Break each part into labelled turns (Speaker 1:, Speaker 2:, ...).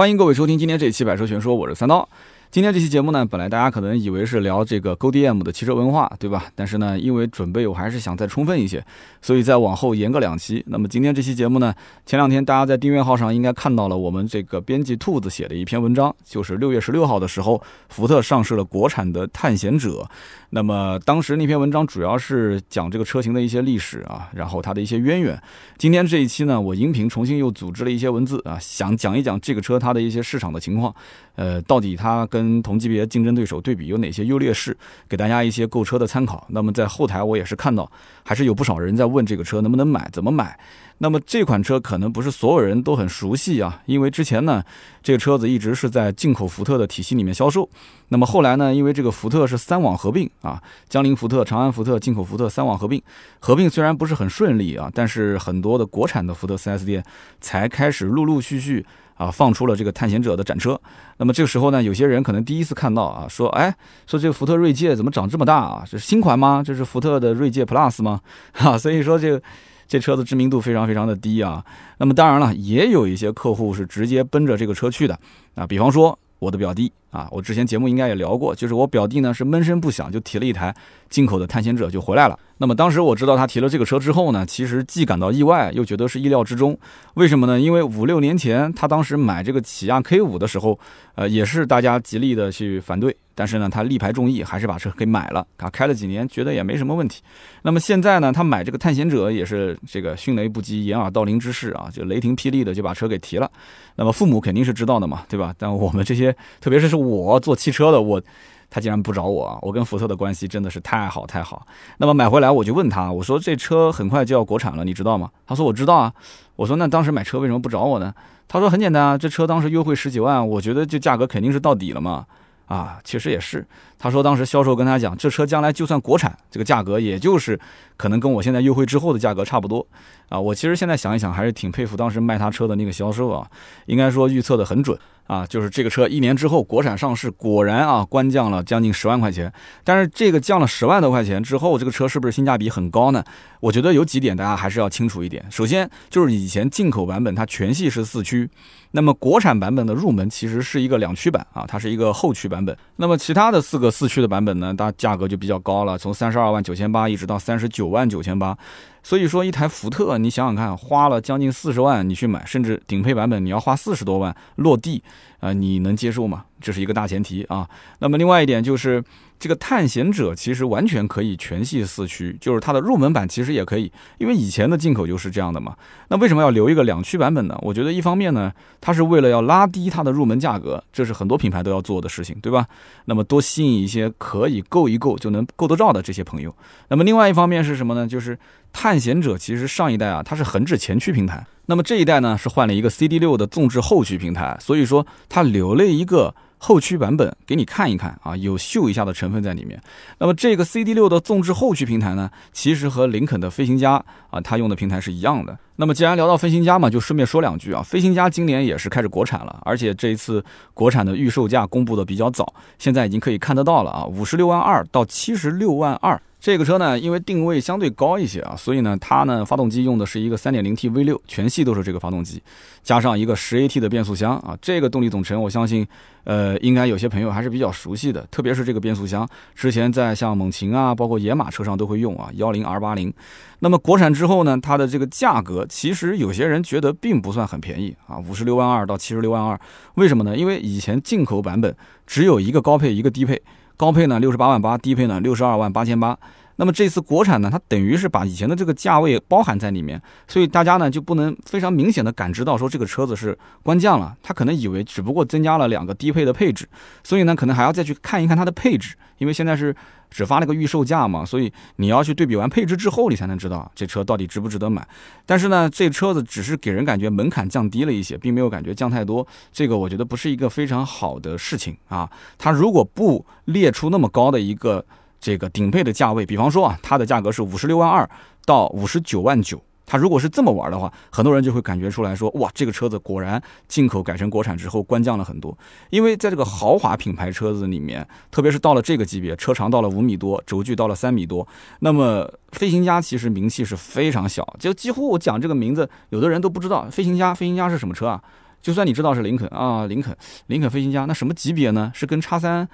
Speaker 1: 欢迎各位收听今天这一期《百车全说》，我是三刀。今天这期节目呢，本来大家可能以为是聊这个 GoDM 的汽车文化，对吧？但是呢，因为准备我还是想再充分一些，所以再往后延个两期。那么今天这期节目呢，前两天大家在订阅号上应该看到了我们这个编辑兔子写的一篇文章，就是六月十六号的时候，福特上市了国产的探险者。那么当时那篇文章主要是讲这个车型的一些历史啊，然后它的一些渊源。今天这一期呢，我音频重新又组织了一些文字啊，想讲一讲这个车它它的一些市场的情况，呃，到底它跟同级别竞争对手对比有哪些优劣势，给大家一些购车的参考。那么在后台我也是看到，还是有不少人在问这个车能不能买，怎么买。那么这款车可能不是所有人都很熟悉啊，因为之前呢，这个车子一直是在进口福特的体系里面销售。那么后来呢，因为这个福特是三网合并啊，江铃福特、长安福特、进口福特三网合并，合并虽然不是很顺利啊，但是很多的国产的福特 4S 店才开始陆陆续续啊放出了这个探险者的展车。那么这个时候呢，有些人可能第一次看到啊，说哎，说这个福特锐界怎么长这么大啊？这是新款吗？这是福特的锐界 Plus 吗？哈，所以说这个。这车子知名度非常非常的低啊，那么当然了，也有一些客户是直接奔着这个车去的啊，比方说我的表弟啊，我之前节目应该也聊过，就是我表弟呢是闷声不响就提了一台进口的探险者就回来了。那么当时我知道他提了这个车之后呢，其实既感到意外，又觉得是意料之中。为什么呢？因为五六年前他当时买这个起亚 K 五的时候，呃，也是大家极力的去反对。但是呢，他力排众议，还是把车给买了。啊，开了几年，觉得也没什么问题。那么现在呢，他买这个探险者也是这个迅雷不及掩耳盗铃之势啊，就雷霆霹雳的就把车给提了。那么父母肯定是知道的嘛，对吧？但我们这些，特别是是我做汽车的，我他竟然不找我！我跟福特的关系真的是太好太好。那么买回来我就问他，我说这车很快就要国产了，你知道吗？他说我知道啊。我说那当时买车为什么不找我呢？他说很简单啊，这车当时优惠十几万，我觉得这价格肯定是到底了嘛。啊，其实也是。他说当时销售跟他讲，这车将来就算国产，这个价格也就是可能跟我现在优惠之后的价格差不多。啊，我其实现在想一想，还是挺佩服当时卖他车的那个销售啊，应该说预测的很准啊。就是这个车一年之后国产上市，果然啊，官降了将近十万块钱。但是这个降了十万多块钱之后，这个车是不是性价比很高呢？我觉得有几点大家还是要清楚一点。首先就是以前进口版本它全系是四驱。那么国产版本的入门其实是一个两驱版啊，它是一个后驱版本。那么其他的四个四驱的版本呢，它价格就比较高了，从三十二万九千八一直到三十九万九千八。所以说一台福特，你想想看，花了将近四十万你去买，甚至顶配版本你要花四十多万落地，啊，你能接受吗？这是一个大前提啊。那么另外一点就是。这个探险者其实完全可以全系四驱，就是它的入门版其实也可以，因为以前的进口就是这样的嘛。那为什么要留一个两驱版本呢？我觉得一方面呢，它是为了要拉低它的入门价格，这是很多品牌都要做的事情，对吧？那么多吸引一些可以够一够就能够得着的这些朋友。那么另外一方面是什么呢？就是探险者其实上一代啊，它是横置前驱平台，那么这一代呢是换了一个 CD 六的纵置后驱平台，所以说它留了一个。后驱版本给你看一看啊，有秀一下的成分在里面。那么这个 CD 六的纵置后驱平台呢，其实和林肯的飞行家啊，它用的平台是一样的。那么既然聊到飞行家嘛，就顺便说两句啊，飞行家今年也是开始国产了，而且这一次国产的预售价公布的比较早，现在已经可以看得到了啊，五十六万二到七十六万二。这个车呢，因为定位相对高一些啊，所以呢，它呢发动机用的是一个 3.0T V6，全系都是这个发动机，加上一个 10AT 的变速箱啊。这个动力总成，我相信，呃，应该有些朋友还是比较熟悉的，特别是这个变速箱，之前在像猛禽啊，包括野马车上都会用啊，10R80。那么国产之后呢，它的这个价格，其实有些人觉得并不算很便宜啊，五十六万二到七十六万二，为什么呢？因为以前进口版本只有一个高配，一个低配。高配呢六十八万八，低配呢六十二万八千八。那么这次国产呢，它等于是把以前的这个价位包含在里面，所以大家呢就不能非常明显的感知到说这个车子是官降了，他可能以为只不过增加了两个低配的配置，所以呢可能还要再去看一看它的配置，因为现在是只发了个预售价嘛，所以你要去对比完配置之后，你才能知道这车到底值不值得买。但是呢，这车子只是给人感觉门槛降低了一些，并没有感觉降太多，这个我觉得不是一个非常好的事情啊。它如果不列出那么高的一个。这个顶配的价位，比方说啊，它的价格是五十六万二到五十九万九。它如果是这么玩的话，很多人就会感觉出来说，哇，这个车子果然进口改成国产之后官降了很多。因为在这个豪华品牌车子里面，特别是到了这个级别，车长到了五米多，轴距到了三米多，那么飞行家其实名气是非常小，就几乎我讲这个名字，有的人都不知道飞行家，飞行家是什么车啊？就算你知道是林肯啊，林肯，林肯飞行家，那什么级别呢？是跟叉三？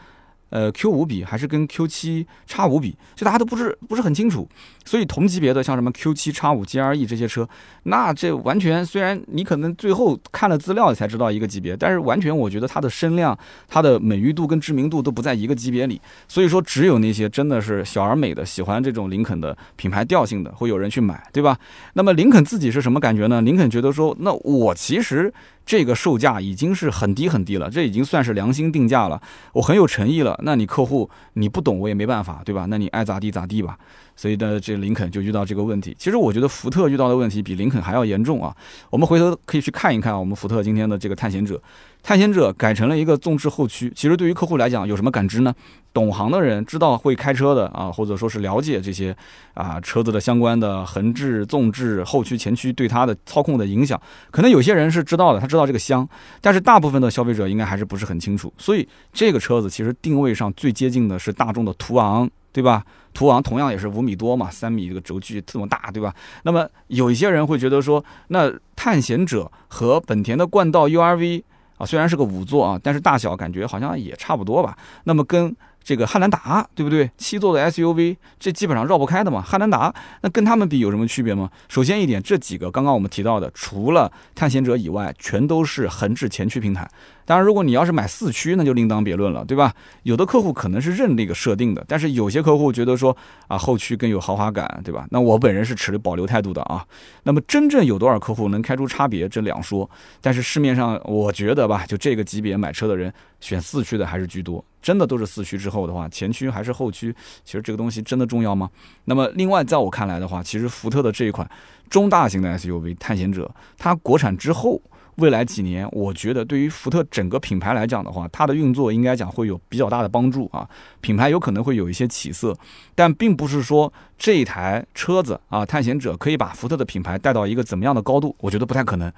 Speaker 1: 呃，Q 五比还是跟 Q 七叉五比，就大家都不是不是很清楚。所以同级别的像什么 Q 七叉五 GRE 这些车，那这完全虽然你可能最后看了资料才知道一个级别，但是完全我觉得它的声量、它的美誉度跟知名度都不在一个级别里。所以说，只有那些真的是小而美的、喜欢这种林肯的品牌调性的，会有人去买，对吧？那么林肯自己是什么感觉呢？林肯觉得说，那我其实。这个售价已经是很低很低了，这已经算是良心定价了，我很有诚意了。那你客户你不懂我也没办法，对吧？那你爱咋地咋地吧。所以呢，这林肯就遇到这个问题。其实我觉得福特遇到的问题比林肯还要严重啊。我们回头可以去看一看我们福特今天的这个探险者，探险者改成了一个纵置后驱。其实对于客户来讲有什么感知呢？懂行的人知道会开车的啊，或者说是了解这些啊车子的相关的横置、纵置、后驱、前驱对它的操控的影响，可能有些人是知道的，他知道这个香，但是大部分的消费者应该还是不是很清楚。所以这个车子其实定位上最接近的是大众的途昂。对吧？途昂同样也是五米多嘛，三米这个轴距这么大，对吧？那么有一些人会觉得说，那探险者和本田的冠道 URV 啊，虽然是个五座啊，但是大小感觉好像也差不多吧。那么跟这个汉兰达，对不对？七座的 SUV，这基本上绕不开的嘛。汉兰达，那跟他们比有什么区别吗？首先一点，这几个刚刚我们提到的，除了探险者以外，全都是横置前驱平台。当然，如果你要是买四驱，那就另当别论了，对吧？有的客户可能是认那个设定的，但是有些客户觉得说啊，后驱更有豪华感，对吧？那我本人是持保留态度的啊。那么真正有多少客户能开出差别，这两说。但是市面上我觉得吧，就这个级别买车的人选四驱的还是居多，真的都是四驱之后的话，前驱还是后驱，其实这个东西真的重要吗？那么另外，在我看来的话，其实福特的这一款中大型的 SUV 探险者，它国产之后。未来几年，我觉得对于福特整个品牌来讲的话，它的运作应该讲会有比较大的帮助啊，品牌有可能会有一些起色，但并不是说这一台车子啊，探险者可以把福特的品牌带到一个怎么样的高度，我觉得不太可能。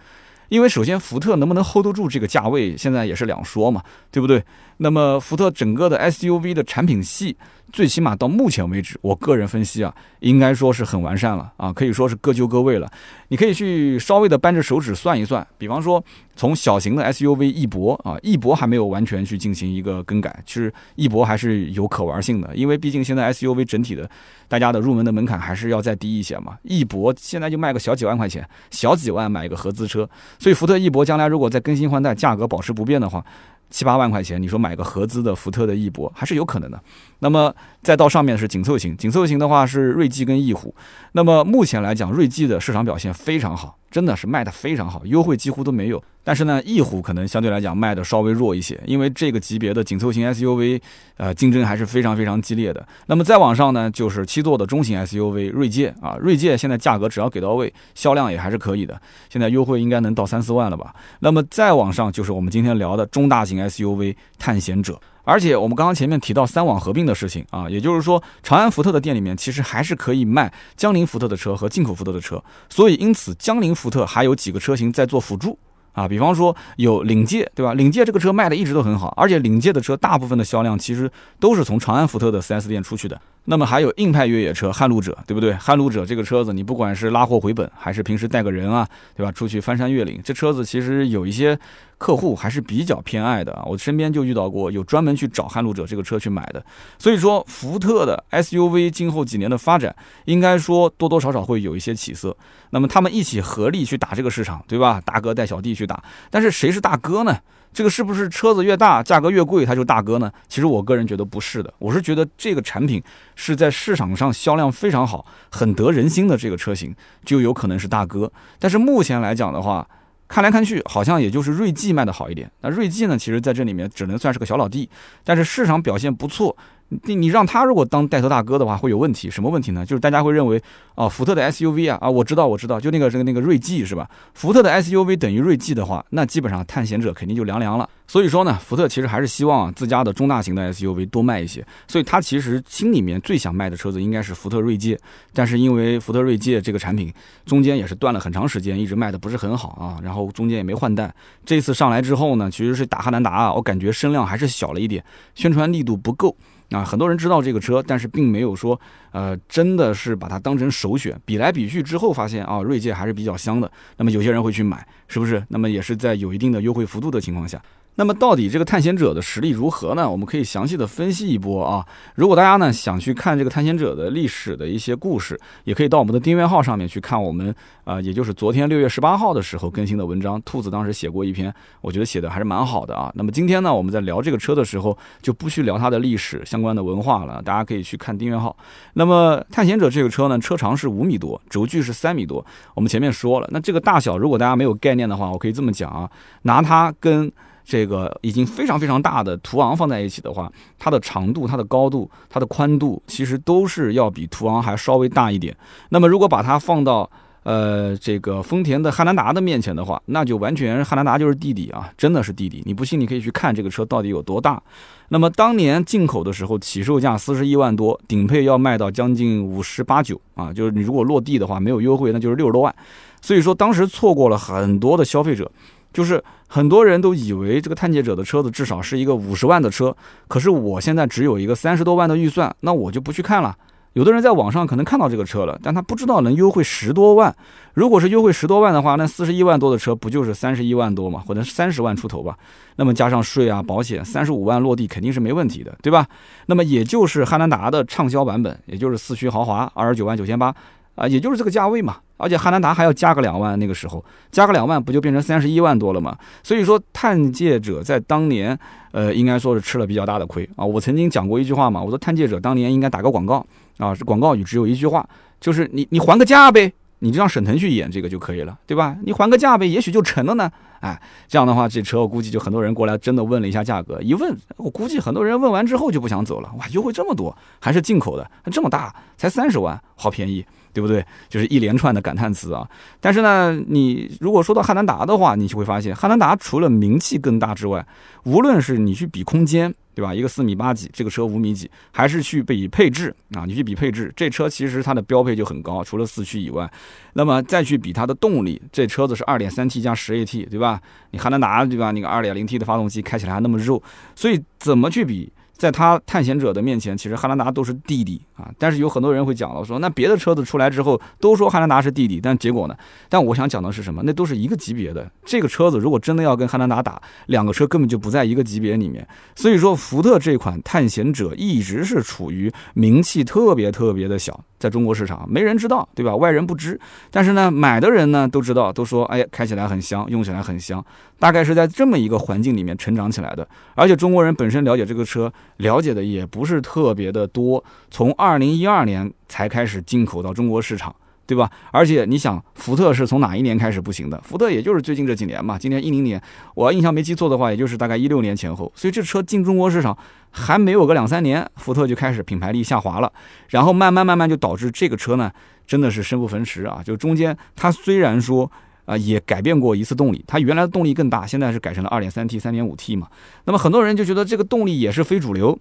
Speaker 1: 因为首先，福特能不能 hold 得住这个价位，现在也是两说嘛，对不对？那么，福特整个的 SUV 的产品系，最起码到目前为止，我个人分析啊，应该说是很完善了啊，可以说是各就各位了。你可以去稍微的扳着手指算一算，比方说。从小型的 SUV 翼博啊，翼博还没有完全去进行一个更改，其实翼博还是有可玩性的，因为毕竟现在 SUV 整体的大家的入门的门槛还是要再低一些嘛。翼博现在就卖个小几万块钱，小几万买一个合资车，所以福特翼博将来如果再更新换代，价格保持不变的话。七八万块钱，你说买个合资的福特的翼博还是有可能的。那么再到上面是紧凑型，紧凑型的话是锐际跟翼虎。那么目前来讲，锐际的市场表现非常好，真的是卖的非常好，优惠几乎都没有。但是呢，翼虎可能相对来讲卖的稍微弱一些，因为这个级别的紧凑型 SUV，呃，竞争还是非常非常激烈的。那么再往上呢，就是七座的中型 SUV 锐界啊，锐界现在价格只要给到位，销量也还是可以的，现在优惠应该能到三四万了吧。那么再往上就是我们今天聊的中大型 SUV 探险者。而且我们刚刚前面提到三网合并的事情啊，也就是说，长安福特的店里面其实还是可以卖江铃福特的车和进口福特的车，所以因此江铃福特还有几个车型在做辅助。啊，比方说有领界，对吧？领界这个车卖的一直都很好，而且领界的车大部分的销量其实都是从长安福特的 4S 店出去的。那么还有硬派越野车撼路者，对不对？撼路者这个车子，你不管是拉货回本，还是平时带个人啊，对吧？出去翻山越岭，这车子其实有一些客户还是比较偏爱的啊。我身边就遇到过有专门去找撼路者这个车去买的。所以说，福特的 SUV 今后几年的发展，应该说多多少少会有一些起色。那么他们一起合力去打这个市场，对吧？大哥带小弟去打，但是谁是大哥呢？这个是不是车子越大，价格越贵，它就大哥呢？其实我个人觉得不是的，我是觉得这个产品是在市场上销量非常好、很得人心的这个车型，就有可能是大哥。但是目前来讲的话，看来看去，好像也就是锐际卖的好一点。那锐际呢，其实在这里面只能算是个小老弟，但是市场表现不错。你你让他如果当带头大哥的话，会有问题。什么问题呢？就是大家会认为，啊，福特的 SUV 啊，啊，我知道，我知道，就那个这个那个锐际是吧？福特的 SUV 等于锐际的话，那基本上探险者肯定就凉凉了。所以说呢，福特其实还是希望自家的中大型的 SUV 多卖一些。所以他其实心里面最想卖的车子应该是福特锐界，但是因为福特锐界这个产品中间也是断了很长时间，一直卖的不是很好啊，然后中间也没换代。这次上来之后呢，其实是打汉兰达啊，我感觉声量还是小了一点，宣传力度不够。啊，很多人知道这个车，但是并没有说，呃，真的是把它当成首选。比来比去之后，发现啊，锐界还是比较香的。那么有些人会去买，是不是？那么也是在有一定的优惠幅度的情况下。那么到底这个探险者的实力如何呢？我们可以详细的分析一波啊。如果大家呢想去看这个探险者的历史的一些故事，也可以到我们的订阅号上面去看我们啊，也就是昨天六月十八号的时候更新的文章。兔子当时写过一篇，我觉得写的还是蛮好的啊。那么今天呢，我们在聊这个车的时候，就不去聊它的历史相关的文化了，大家可以去看订阅号。那么探险者这个车呢，车长是五米多，轴距是三米多。我们前面说了，那这个大小如果大家没有概念的话，我可以这么讲啊，拿它跟这个已经非常非常大的途昂放在一起的话，它的长度、它的高度、它的宽度，其实都是要比途昂还稍微大一点。那么如果把它放到呃这个丰田的汉兰达的面前的话，那就完全汉兰达就是弟弟啊，真的是弟弟。你不信，你可以去看这个车到底有多大。那么当年进口的时候，起售价四十一万多，顶配要卖到将近五十八九啊，就是你如果落地的话没有优惠，那就是六十多万。所以说当时错过了很多的消费者。就是很多人都以为这个探界者的车子至少是一个五十万的车，可是我现在只有一个三十多万的预算，那我就不去看了。有的人在网上可能看到这个车了，但他不知道能优惠十多万。如果是优惠十多万的话，那四十一万多的车不就是三十一万多嘛，或者三十万出头吧？那么加上税啊、保险，三十五万落地肯定是没问题的，对吧？那么也就是汉兰达的畅销版本，也就是四驱豪华，二十九万九千八。啊，也就是这个价位嘛，而且汉兰达还要加个两万，那个时候加个两万，不就变成三十一万多了吗？所以说，探界者在当年，呃，应该说是吃了比较大的亏啊。我曾经讲过一句话嘛，我说探界者当年应该打个广告啊，这广告语只有一句话，就是你你还个价呗，你就让沈腾去演这个就可以了，对吧？你还个价呗，也许就成了呢。哎，这样的话，这车我估计就很多人过来真的问了一下价格，一问，我估计很多人问完之后就不想走了。哇，优惠这么多，还是进口的，还这么大，才三十万，好便宜。对不对？就是一连串的感叹词啊！但是呢，你如果说到汉兰达的话，你就会发现，汉兰达除了名气更大之外，无论是你去比空间，对吧？一个四米八几，这个车五米几，还是去比配置啊？你去比配置，这车其实它的标配就很高，除了四驱以外，那么再去比它的动力，这车子是二点三 T 加十 AT，对吧？你汉兰达对吧？那个二点零 T 的发动机开起来还那么肉，所以怎么去比？在他探险者的面前，其实汉兰达都是弟弟啊。但是有很多人会讲了，说那别的车子出来之后都说汉兰达是弟弟，但结果呢？但我想讲的是什么？那都是一个级别的。这个车子如果真的要跟汉兰达打，两个车根本就不在一个级别里面。所以说，福特这款探险者一直是处于名气特别特别的小。在中国市场，没人知道，对吧？外人不知，但是呢，买的人呢都知道，都说，哎呀，开起来很香，用起来很香。大概是在这么一个环境里面成长起来的。而且中国人本身了解这个车，了解的也不是特别的多。从二零一二年才开始进口到中国市场。对吧？而且你想，福特是从哪一年开始不行的？福特也就是最近这几年嘛。今年一零年，我印象没记错的话，也就是大概一六年前后。所以这车进中国市场还没有个两三年，福特就开始品牌力下滑了。然后慢慢慢慢就导致这个车呢，真的是生不逢时啊。就中间它虽然说啊也改变过一次动力，它原来的动力更大，现在是改成了二点三 T、三点五 T 嘛。那么很多人就觉得这个动力也是非主流，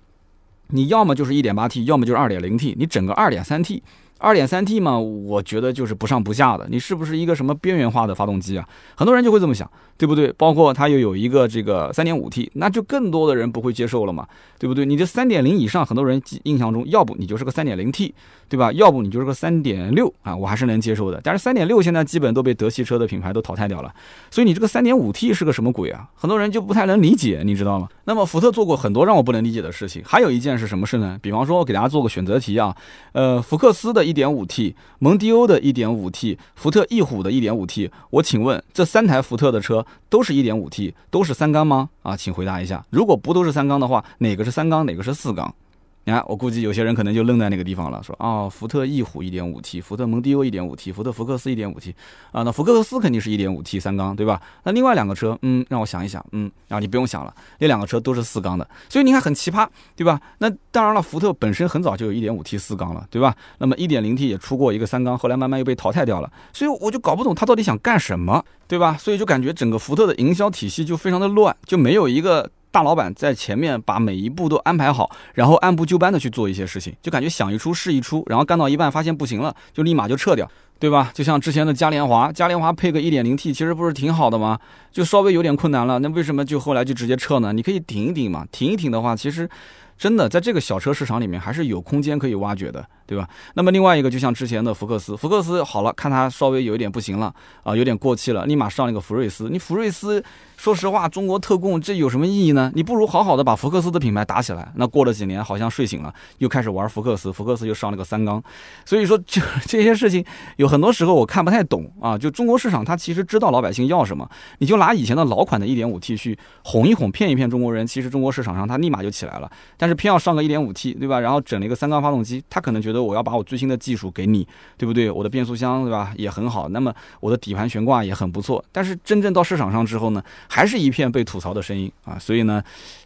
Speaker 1: 你要么就是一点八 T，要么就是二点零 T，你整个二点三 T。二点三 T 嘛，我觉得就是不上不下的。你是不是一个什么边缘化的发动机啊？很多人就会这么想，对不对？包括它又有一个这个三点五 T，那就更多的人不会接受了嘛，对不对？你这三点零以上，很多人印象中，要不你就是个三点零 T，对吧？要不你就是个三点六啊，我还是能接受的。但是三点六现在基本都被德系车的品牌都淘汰掉了，所以你这个三点五 T 是个什么鬼啊？很多人就不太能理解，你知道吗？那么福特做过很多让我不能理解的事情，还有一件是什么事呢？比方说，我给大家做个选择题啊，呃，福克斯的一点五 T。蒙迪欧的 1.5T，福特翼虎的 1.5T，我请问这三台福特的车都是一点五 T，都是三缸吗？啊，请回答一下。如果不都是三缸的话，哪个是三缸，哪个是四缸？你看，我估计有些人可能就愣在那个地方了，说啊，福特翼虎 1.5T，福特蒙迪欧 1.5T，福特福克斯 1.5T，啊，那福克斯肯定是一点五 T 三缸，对吧？那另外两个车，嗯，让我想一想，嗯，啊，你不用想了，那两个车都是四缸的，所以你看很奇葩，对吧？那当然了，福特本身很早就有一点五 T 四缸了，对吧？那么 1.0T 也出过一个三缸，后来慢慢又被淘汰掉了，所以我就搞不懂他到底想干什么，对吧？所以就感觉整个福特的营销体系就非常的乱，就没有一个。大老板在前面把每一步都安排好，然后按部就班的去做一些事情，就感觉想一出是一出，然后干到一半发现不行了，就立马就撤掉，对吧？就像之前的嘉年华，嘉年华配个一点零 T，其实不是挺好的吗？就稍微有点困难了，那为什么就后来就直接撤呢？你可以顶一顶嘛，挺一挺的话，其实真的在这个小车市场里面还是有空间可以挖掘的，对吧？那么另外一个就像之前的福克斯，福克斯好了，看它稍微有一点不行了啊，有点过气了，立马上了一个福睿斯。你福睿斯，说实话，中国特供这有什么意义呢？你不如好好的把福克斯的品牌打起来。那过了几年，好像睡醒了，又开始玩福克斯，福克斯又上了个三缸。所以说，就这些事情有很多时候我看不太懂啊。就中国市场，它其实知道老百姓要什么，你就拿以前的老款的 1.5T 去哄一哄、骗一骗中国人，其实中国市场上它立马就起来了。但但是偏要上个 1.5T，对吧？然后整了一个三缸发动机，他可能觉得我要把我最新的技术给你，对不对？我的变速箱，对吧？也很好，那么我的底盘悬挂也很不错。但是真正到市场上之后呢，还是一片被吐槽的声音啊。所以呢，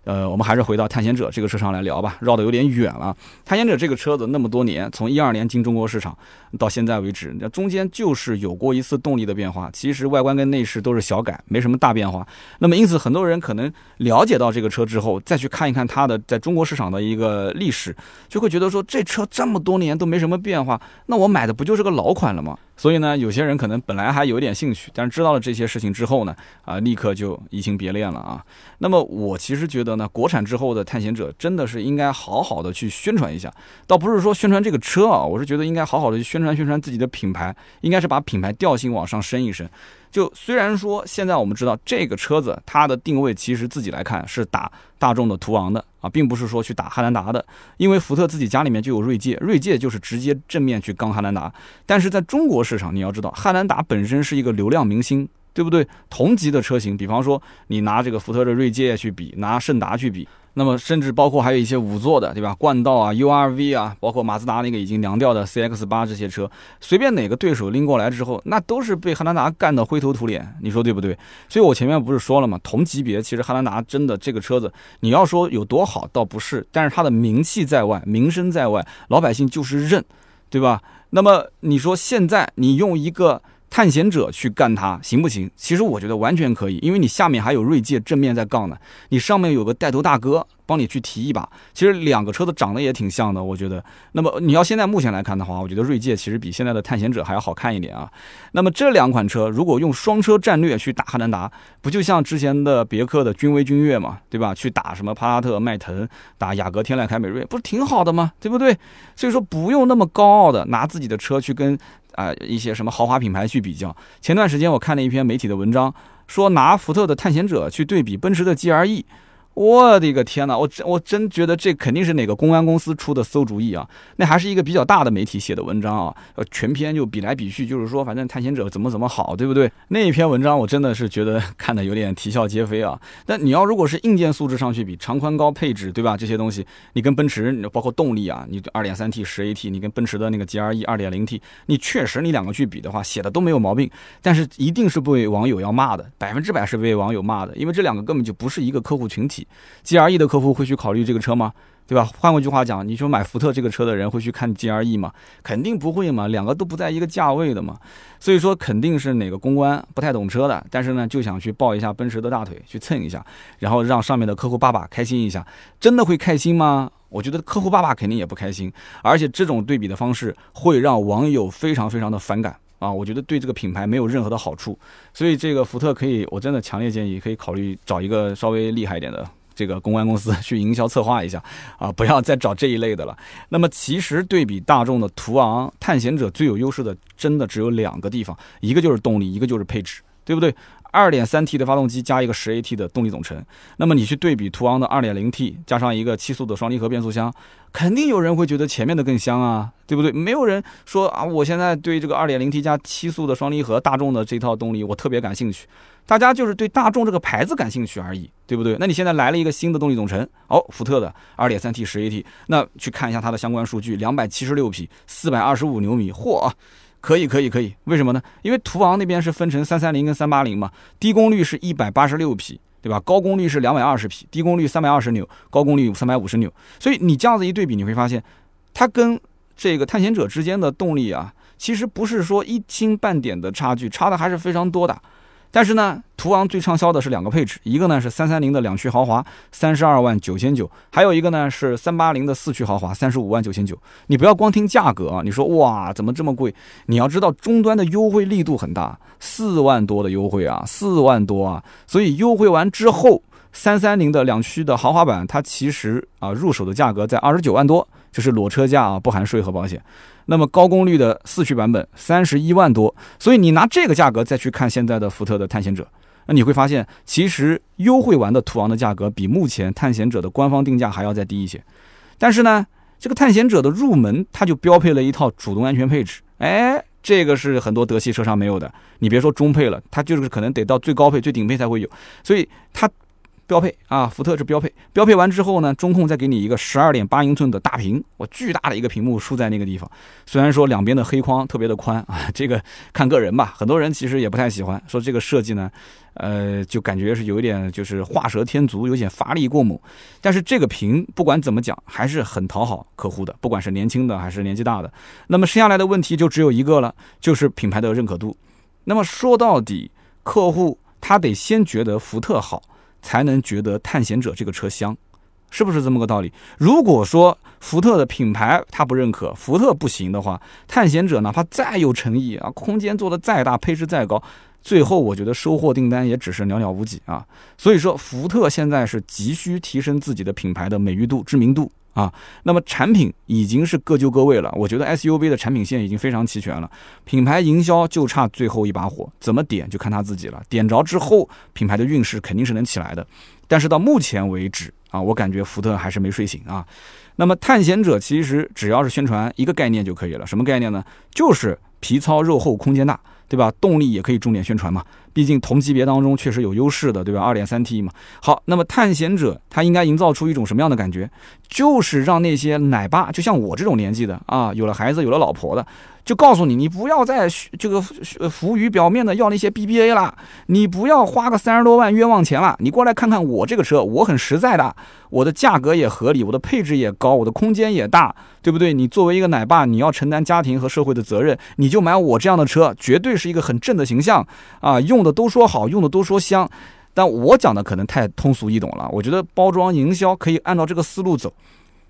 Speaker 1: 呃，我们还是回到探险者这个车上来聊吧，绕的有点远了。探险者这个车子那么多年，从一二年进中国市场到现在为止，那中间就是有过一次动力的变化，其实外观跟内饰都是小改，没什么大变化。那么因此，很多人可能了解到这个车之后，再去看一看它的在中国。市场的一个历史，就会觉得说这车这么多年都没什么变化，那我买的不就是个老款了吗？所以呢，有些人可能本来还有点兴趣，但是知道了这些事情之后呢，啊，立刻就移情别恋了啊。那么我其实觉得呢，国产之后的探险者真的是应该好好的去宣传一下，倒不是说宣传这个车啊，我是觉得应该好好的去宣传宣传自己的品牌，应该是把品牌调性往上升一升。就虽然说现在我们知道这个车子它的定位，其实自己来看是打大众的途昂的啊，并不是说去打汉兰达的，因为福特自己家里面就有锐界，锐界就是直接正面去刚汉兰达。但是在中国市场，你要知道汉兰达本身是一个流量明星，对不对？同级的车型，比方说你拿这个福特的锐界去比，拿胜达去比。那么甚至包括还有一些五座的，对吧？冠道啊、URV 啊，包括马自达那个已经凉掉的 CX 八这些车，随便哪个对手拎过来之后，那都是被汉兰达干得灰头土脸，你说对不对？所以我前面不是说了吗？同级别其实汉兰达真的这个车子，你要说有多好，倒不是，但是它的名气在外，名声在外，老百姓就是认，对吧？那么你说现在你用一个。探险者去干他行不行？其实我觉得完全可以，因为你下面还有锐界正面在杠呢，你上面有个带头大哥帮你去提一把。其实两个车子长得也挺像的，我觉得。那么你要现在目前来看的话，我觉得锐界其实比现在的探险者还要好看一点啊。那么这两款车如果用双车战略去打汉兰达，不就像之前的别克的君威、君越嘛，对吧？去打什么帕萨特、迈腾，打雅阁、天籁、凯美瑞，不是挺好的吗？对不对？所以说不用那么高傲的拿自己的车去跟。啊，一些什么豪华品牌去比较？前段时间我看了一篇媒体的文章，说拿福特的探险者去对比奔驰的 GLE。我的个天呐，我真我真觉得这肯定是哪个公安公司出的馊主意啊！那还是一个比较大的媒体写的文章啊，呃，全篇就比来比去，就是说反正探险者怎么怎么好，对不对？那一篇文章我真的是觉得看的有点啼笑皆非啊。但你要如果是硬件素质上去比，长宽高配置，对吧？这些东西你跟奔驰，包括动力啊，你二点三 T 十 AT，你跟奔驰的那个 GLE 二点零 T，你确实你两个去比的话，写的都没有毛病。但是一定是被网友要骂的，百分之百是被网友骂的，因为这两个根本就不是一个客户群体。G R E 的客户会去考虑这个车吗？对吧？换过句话讲，你说买福特这个车的人会去看 G R E 吗？肯定不会嘛，两个都不在一个价位的嘛。所以说肯定是哪个公关不太懂车的，但是呢就想去抱一下奔驰的大腿，去蹭一下，然后让上面的客户爸爸开心一下，真的会开心吗？我觉得客户爸爸肯定也不开心，而且这种对比的方式会让网友非常非常的反感。啊，我觉得对这个品牌没有任何的好处，所以这个福特可以，我真的强烈建议可以考虑找一个稍微厉害一点的这个公关公司 去营销策划一下，啊，不要再找这一类的了。那么其实对比大众的途昂、探险者最有优势的，真的只有两个地方，一个就是动力，一个就是配置，对不对？二点三 T 的发动机加一个十 AT 的动力总成，那么你去对比途昂的二点零 T 加上一个七速的双离合变速箱，肯定有人会觉得前面的更香啊，对不对？没有人说啊，我现在对这个二点零 T 加七速的双离合大众的这套动力我特别感兴趣，大家就是对大众这个牌子感兴趣而已，对不对？那你现在来了一个新的动力总成，哦，福特的二点三 T 十 AT，那去看一下它的相关数据，两百七十六匹，四百二十五牛米，嚯！可以可以可以，为什么呢？因为途昂那边是分成三三零跟三八零嘛，低功率是一百八十六匹，对吧？高功率是两百二十匹，低功率三百二十牛，高功率三百五十牛。所以你这样子一对比，你会发现，它跟这个探险者之间的动力啊，其实不是说一星半点的差距，差的还是非常多的。但是呢，途昂最畅销的是两个配置，一个呢是三三零的两驱豪华，三十二万九千九，还有一个呢是三八零的四驱豪华，三十五万九千九。你不要光听价格啊，你说哇怎么这么贵？你要知道终端的优惠力度很大，四万多的优惠啊，四万多啊，所以优惠完之后。三三零的两驱的豪华版，它其实啊入手的价格在二十九万多，就是裸车价啊，不含税和保险。那么高功率的四驱版本三十一万多，所以你拿这个价格再去看现在的福特的探险者，那你会发现，其实优惠完的途昂的价格比目前探险者的官方定价还要再低一些。但是呢，这个探险者的入门它就标配了一套主动安全配置，哎，这个是很多德系车上没有的。你别说中配了，它就是可能得到最高配、最顶配才会有，所以它。标配啊，福特是标配。标配完之后呢，中控再给你一个十二点八英寸的大屏，我巨大的一个屏幕竖在那个地方。虽然说两边的黑框特别的宽啊，这个看个人吧。很多人其实也不太喜欢，说这个设计呢，呃，就感觉是有一点就是画蛇添足，有点乏力过猛。但是这个屏不管怎么讲，还是很讨好客户的，不管是年轻的还是年纪大的。那么剩下来的问题就只有一个了，就是品牌的认可度。那么说到底，客户他得先觉得福特好。才能觉得探险者这个车香，是不是这么个道理？如果说福特的品牌他不认可，福特不行的话，探险者哪怕再有诚意啊，空间做的再大，配置再高，最后我觉得收获订单也只是寥寥无几啊。所以说，福特现在是急需提升自己的品牌的美誉度、知名度。啊，那么产品已经是各就各位了。我觉得 SUV 的产品线已经非常齐全了，品牌营销就差最后一把火，怎么点就看他自己了。点着之后，品牌的运势肯定是能起来的。但是到目前为止啊，我感觉福特还是没睡醒啊。那么探险者其实只要是宣传一个概念就可以了，什么概念呢？就是皮糙肉厚，空间大。对吧？动力也可以重点宣传嘛，毕竟同级别当中确实有优势的，对吧？二点三 T 嘛。好，那么探险者它应该营造出一种什么样的感觉？就是让那些奶爸，就像我这种年纪的啊，有了孩子、有了老婆的。就告诉你，你不要再这个浮于表面的要那些 BBA 了，你不要花个三十多万冤枉钱了，你过来看看我这个车，我很实在的，我的价格也合理，我的配置也高，我的空间也大，对不对？你作为一个奶爸，你要承担家庭和社会的责任，你就买我这样的车，绝对是一个很正的形象啊！用的都说好，用的都说香，但我讲的可能太通俗易懂了，我觉得包装营销可以按照这个思路走。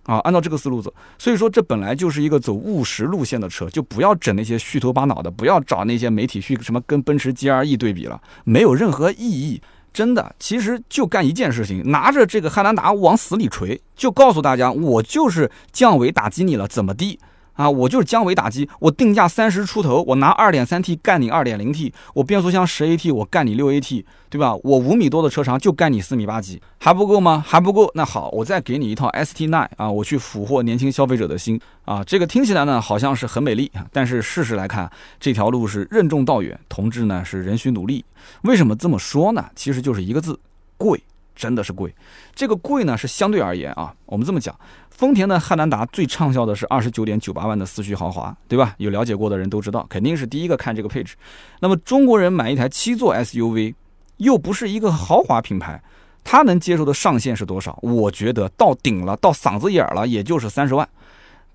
Speaker 1: 啊，按照这个思路走，所以说这本来就是一个走务实路线的车，就不要整那些虚头巴脑的，不要找那些媒体去什么跟奔驰 GRE 对比了，没有任何意义。真的，其实就干一件事情，拿着这个汉兰达往死里锤，就告诉大家，我就是降维打击你了，怎么地？啊，我就是降维打击，我定价三十出头，我拿二点三 T 干你二点零 T，我变速箱十 AT，我干你六 AT，对吧？我五米多的车长就干你四米八几，还不够吗？还不够，那好，我再给你一套 STline 啊，我去俘获年轻消费者的心啊。这个听起来呢好像是很美丽，但是事实来看，这条路是任重道远，同志呢是仍需努力。为什么这么说呢？其实就是一个字，贵，真的是贵。这个贵呢是相对而言啊，我们这么讲。丰田的汉兰达最畅销的是二十九点九八万的四驱豪华，对吧？有了解过的人都知道，肯定是第一个看这个配置。那么中国人买一台七座 SUV，又不是一个豪华品牌，他能接受的上限是多少？我觉得到顶了，到嗓子眼儿了，也就是三十万。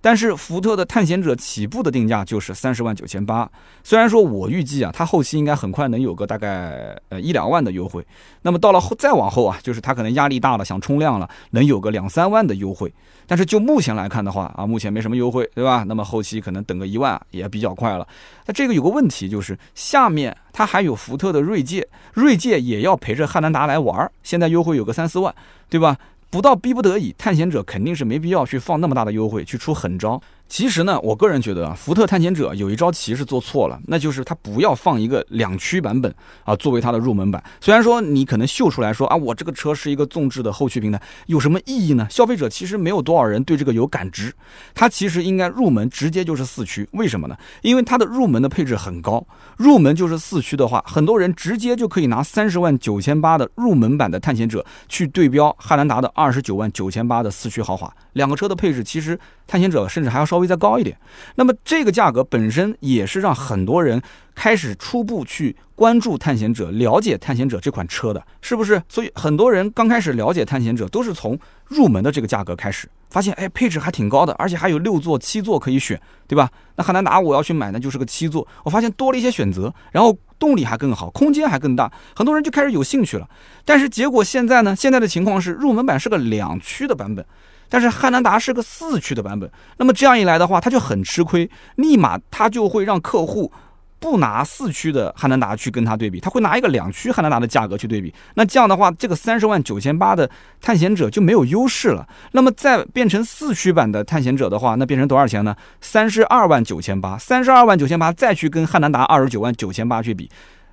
Speaker 1: 但是福特的探险者起步的定价就是三十万九千八，虽然说我预计啊，它后期应该很快能有个大概呃一两万的优惠，那么到了后再往后啊，就是它可能压力大了，想冲量了，能有个两三万的优惠。但是就目前来看的话啊，目前没什么优惠，对吧？那么后期可能等个一万也比较快了。那这个有个问题就是下面它还有福特的锐界，锐界也要陪着汉兰达来玩，现在优惠有个三四万，对吧？不到逼不得已，探险者肯定是没必要去放那么大的优惠，去出狠招。其实呢，我个人觉得啊，福特探险者有一招棋是做错了，那就是它不要放一个两驱版本啊，作为它的入门版。虽然说你可能秀出来说啊，我这个车是一个纵置的后驱平台，有什么意义呢？消费者其实没有多少人对这个有感知。它其实应该入门直接就是四驱，为什么呢？因为它的入门的配置很高，入门就是四驱的话，很多人直接就可以拿三十万九千八的入门版的探险者去对标汉兰达的二十九万九千八的四驱豪华。两个车的配置，其实探险者甚至还要稍微再高一点。那么这个价格本身也是让很多人开始初步去关注探险者、了解探险者这款车的，是不是？所以很多人刚开始了解探险者，都是从入门的这个价格开始，发现哎配置还挺高的，而且还有六座、七座可以选，对吧？那汉兰达我要去买呢，就是个七座，我发现多了一些选择，然后动力还更好，空间还更大，很多人就开始有兴趣了。但是结果现在呢？现在的情况是入门版是个两驱的版本。但是汉兰达是个四驱的版本，那么这样一来的话，它就很吃亏，立马它就会让客户不拿四驱的汉兰达去跟它对比，他会拿一个两驱汉兰达的价格去对比。那这样的话，这个三十万九千八的探险者就没有优势了。那么再变成四驱版的探险者的话，那变成多少钱呢？三十二万九千八，三十二万九千八再去跟汉兰达二十九万九千八去比，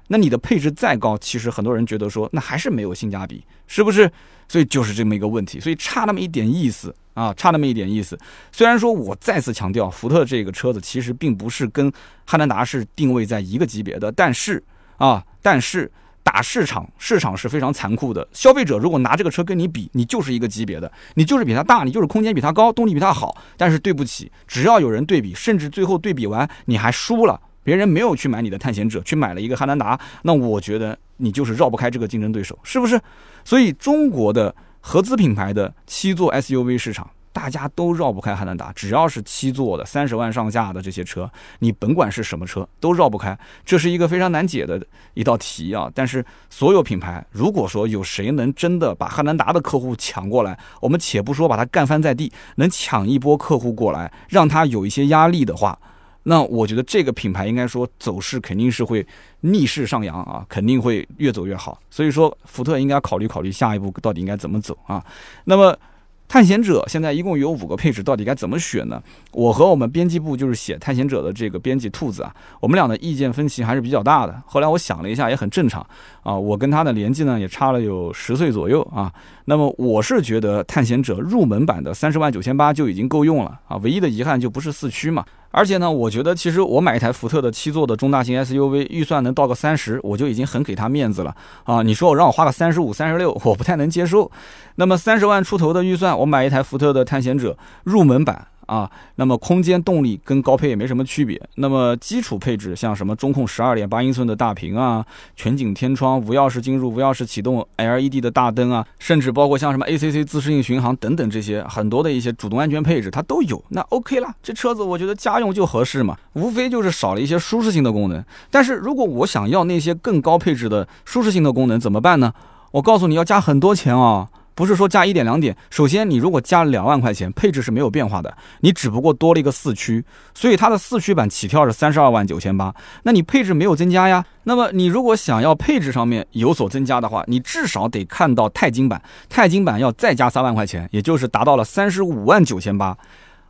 Speaker 1: 那你的配置再高，其实很多人觉得说那还是没有性价比，是不是？所以就是这么一个问题，所以差那么一点意思。啊，差那么一点意思。虽然说我再次强调，福特这个车子其实并不是跟汉兰达是定位在一个级别的，但是啊，但是打市场，市场是非常残酷的。消费者如果拿这个车跟你比，你就是一个级别的，你就是比它大，你就是空间比它高，动力比它好。但是对不起，只要有人对比，甚至最后对比完你还输了，别人没有去买你的探险者，去买了一个汉兰达，那我觉得你就是绕不开这个竞争对手，是不是？所以中国的。合资品牌的七座 SUV 市场，大家都绕不开汉兰达。只要是七座的三十万上下的这些车，你甭管是什么车，都绕不开。这是一个非常难解的一道题啊！但是所有品牌，如果说有谁能真的把汉兰达的客户抢过来，我们且不说把它干翻在地，能抢一波客户过来，让他有一些压力的话。那我觉得这个品牌应该说走势肯定是会逆势上扬啊，肯定会越走越好。所以说，福特应该考虑考虑下一步到底应该怎么走啊。那么。探险者现在一共有五个配置，到底该怎么选呢？我和我们编辑部就是写探险者的这个编辑兔子啊，我们俩的意见分歧还是比较大的。后来我想了一下，也很正常啊。我跟他的年纪呢也差了有十岁左右啊。那么我是觉得探险者入门版的三十万九千八就已经够用了啊。唯一的遗憾就不是四驱嘛。而且呢，我觉得其实我买一台福特的七座的中大型 SUV，预算能到个三十，我就已经很给他面子了啊！你说我让我花个三十五、三十六，我不太能接受。那么三十万出头的预算，我买一台福特的探险者入门版。啊，那么空间动力跟高配也没什么区别。那么基础配置像什么中控十二点八英寸的大屏啊，全景天窗、无钥匙进入、无钥匙启动、LED 的大灯啊，甚至包括像什么 ACC 自适应巡航等等这些很多的一些主动安全配置，它都有。那 OK 了，这车子我觉得家用就合适嘛，无非就是少了一些舒适性的功能。但是如果我想要那些更高配置的舒适性的功能怎么办呢？我告诉你要加很多钱啊。不是说加一点两点，首先你如果加两万块钱，配置是没有变化的，你只不过多了一个四驱，所以它的四驱版起跳是三十二万九千八，那你配置没有增加呀？那么你如果想要配置上面有所增加的话，你至少得看到钛金版，钛金版要再加三万块钱，也就是达到了三十五万九千八。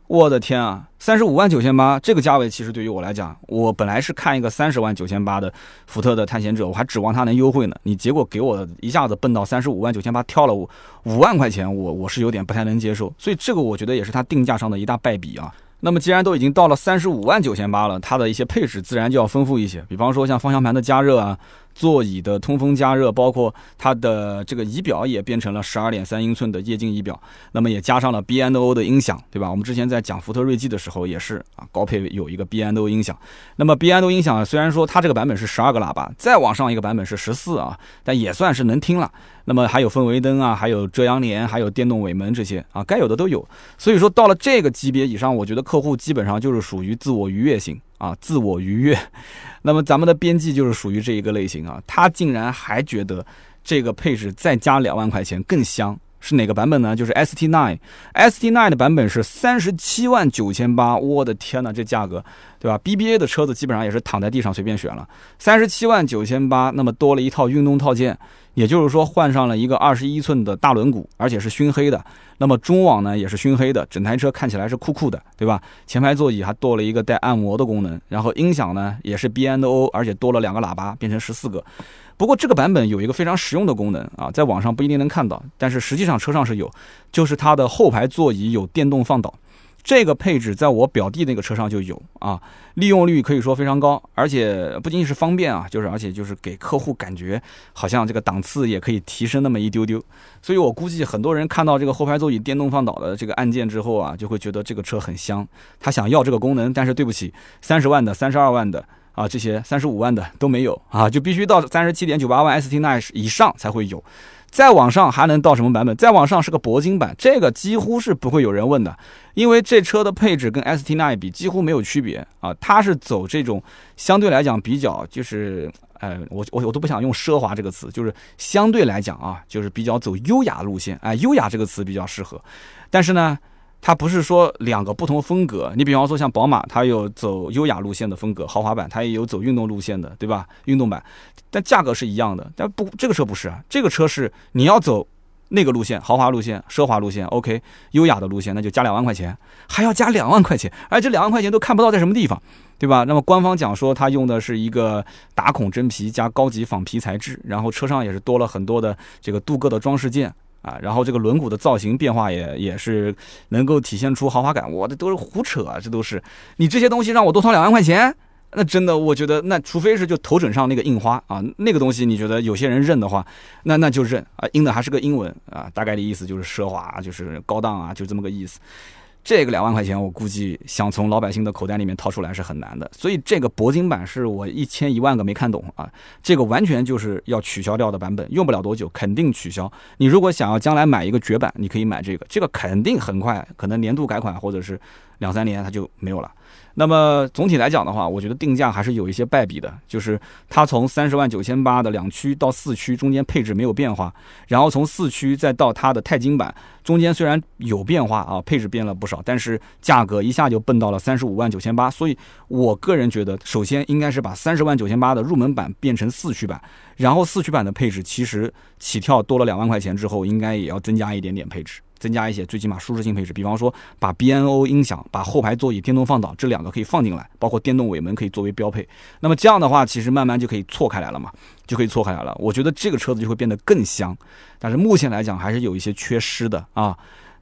Speaker 1: 我的天啊，三十五万九千八这个价位，其实对于我来讲，我本来是看一个三十万九千八的福特的探险者，我还指望它能优惠呢。你结果给我一下子蹦到三十五万九千八，跳了五五万块钱，我我是有点不太能接受。所以这个我觉得也是它定价上的一大败笔啊。那么既然都已经到了三十五万九千八了，它的一些配置自然就要丰富一些，比方说像方向盘的加热啊。座椅的通风加热，包括它的这个仪表也变成了十二点三英寸的液晶仪表，那么也加上了 B N O 的音响，对吧？我们之前在讲福特锐际的时候也是啊，高配有一个 B N O 音响。那么 B N O 音响虽然说它这个版本是十二个喇叭，再往上一个版本是十四啊，但也算是能听了。那么还有氛围灯啊，还有遮阳帘，还有电动尾门这些啊，该有的都有。所以说到了这个级别以上，我觉得客户基本上就是属于自我愉悦型。啊，自我愉悦。那么咱们的编辑就是属于这一个类型啊，他竟然还觉得这个配置再加两万块钱更香，是哪个版本呢？就是 ST Nine，ST Nine 的版本是三十七万九千八，我的天哪，这价格，对吧？BBA 的车子基本上也是躺在地上随便选了，三十七万九千八，那么多了一套运动套件。也就是说，换上了一个二十一寸的大轮毂，而且是熏黑的。那么中网呢，也是熏黑的，整台车看起来是酷酷的，对吧？前排座椅还多了一个带按摩的功能，然后音响呢也是 B N O，而且多了两个喇叭，变成十四个。不过这个版本有一个非常实用的功能啊，在网上不一定能看到，但是实际上车上是有，就是它的后排座椅有电动放倒。这个配置在我表弟那个车上就有啊，利用率可以说非常高，而且不仅仅是方便啊，就是而且就是给客户感觉好像这个档次也可以提升那么一丢丢，所以我估计很多人看到这个后排座椅电动放倒的这个按键之后啊，就会觉得这个车很香，他想要这个功能，但是对不起，三十万的、三十二万的啊，这些三十五万的都没有啊，就必须到三十七点九八万 ST Line 以上才会有。再往上还能到什么版本？再往上是个铂金版，这个几乎是不会有人问的，因为这车的配置跟 S T 那一比几乎没有区别啊。它是走这种相对来讲比较就是，呃，我我我都不想用奢华这个词，就是相对来讲啊，就是比较走优雅路线。哎，优雅这个词比较适合。但是呢，它不是说两个不同风格。你比方说像宝马，它有走优雅路线的风格，豪华版，它也有走运动路线的，对吧？运动版，但价格是一样的。但不，这个车不是啊，这个车是你要走那个路线，豪华路线、奢华路线，OK，优雅的路线，那就加两万块钱，还要加两万块钱，而这两万块钱都看不到在什么地方，对吧？那么官方讲说，它用的是一个打孔真皮加高级仿皮材质，然后车上也是多了很多的这个镀铬的装饰件。啊，然后这个轮毂的造型变化也也是能够体现出豪华感，我的都是胡扯啊，这都是你这些东西让我多掏两万块钱，那真的我觉得那除非是就头枕上那个印花啊，那个东西你觉得有些人认的话，那那就认啊，印的还是个英文啊，大概的意思就是奢华，就是高档啊，就这么个意思。这个两万块钱，我估计想从老百姓的口袋里面掏出来是很难的，所以这个铂金版是我一千一万个没看懂啊，这个完全就是要取消掉的版本，用不了多久肯定取消。你如果想要将来买一个绝版，你可以买这个，这个肯定很快，可能年度改款或者是两三年它就没有了。那么总体来讲的话，我觉得定价还是有一些败笔的，就是它从三十万九千八的两驱到四驱中间配置没有变化，然后从四驱再到它的钛金版中间虽然有变化啊，配置变了不少，但是价格一下就蹦到了三十五万九千八，所以我个人觉得，首先应该是把三十万九千八的入门版变成四驱版，然后四驱版的配置其实起跳多了两万块钱之后，应该也要增加一点点配置。增加一些最起码舒适性配置，比方说把 BNO 音响、把后排座椅电动放倒这两个可以放进来，包括电动尾门可以作为标配。那么这样的话，其实慢慢就可以错开来了嘛，就可以错开来了。我觉得这个车子就会变得更香，但是目前来讲还是有一些缺失的啊。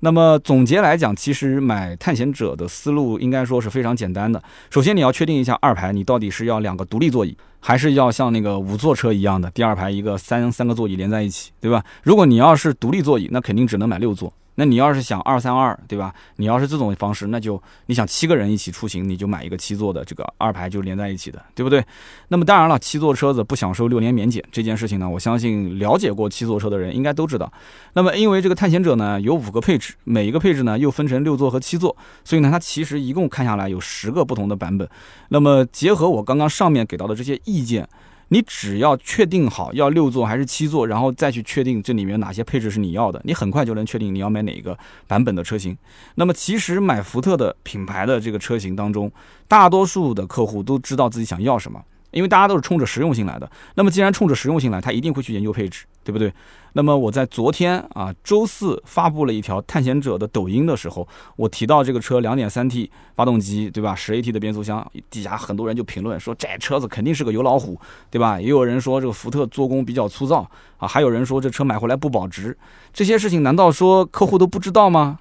Speaker 1: 那么总结来讲，其实买探险者的思路应该说是非常简单的。首先你要确定一下二排你到底是要两个独立座椅，还是要像那个五座车一样的第二排一个三三个座椅连在一起，对吧？如果你要是独立座椅，那肯定只能买六座。那你要是想二三二，对吧？你要是这种方式，那就你想七个人一起出行，你就买一个七座的这个二排就连在一起的，对不对？那么当然了，七座车子不享受六年免检这件事情呢，我相信了解过七座车的人应该都知道。那么因为这个探险者呢有五个配置，每一个配置呢又分成六座和七座，所以呢它其实一共看下来有十个不同的版本。那么结合我刚刚上面给到的这些意见。你只要确定好要六座还是七座，然后再去确定这里面哪些配置是你要的，你很快就能确定你要买哪个版本的车型。那么其实买福特的品牌的这个车型当中，大多数的客户都知道自己想要什么。因为大家都是冲着实用性来的，那么既然冲着实用性来，他一定会去研究配置，对不对？那么我在昨天啊，周四发布了一条探险者的抖音的时候，我提到这个车两点三 T 发动机，对吧？十 AT 的变速箱，底下很多人就评论说这车子肯定是个油老虎，对吧？也有人说这个福特做工比较粗糙啊，还有人说这车买回来不保值，这些事情难道说客户都不知道吗？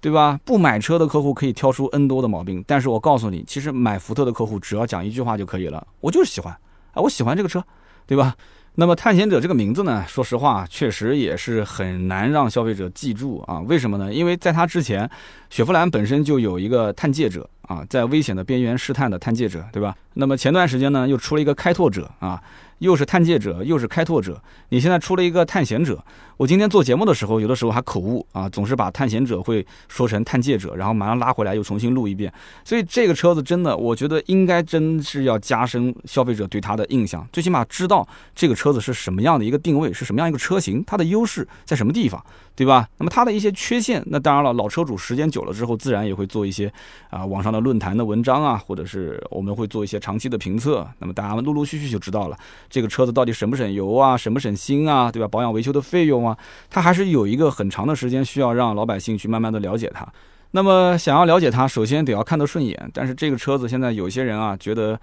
Speaker 1: 对吧？不买车的客户可以挑出 N 多的毛病，但是我告诉你，其实买福特的客户只要讲一句话就可以了，我就是喜欢，啊，我喜欢这个车，对吧？那么探险者这个名字呢，说实话，确实也是很难让消费者记住啊。为什么呢？因为在它之前，雪佛兰本身就有一个探界者啊，在危险的边缘试探的探界者，对吧？那么前段时间呢，又出了一个开拓者啊。又是探界者，又是开拓者，你现在出了一个探险者。我今天做节目的时候，有的时候还口误啊，总是把探险者会说成探界者，然后马上拉回来又重新录一遍。所以这个车子真的，我觉得应该真是要加深消费者对它的印象，最起码知道这个车子是什么样的一个定位，是什么样一个车型，它的优势在什么地方，对吧？那么它的一些缺陷，那当然了，老车主时间久了之后，自然也会做一些啊网上的论坛的文章啊，或者是我们会做一些长期的评测，那么大家陆陆续续就知道了。这个车子到底省不省油啊，省不省心啊，对吧？保养维修的费用啊，它还是有一个很长的时间需要让老百姓去慢慢的了解它。那么想要了解它，首先得要看得顺眼。但是这个车子现在有些人啊，觉得，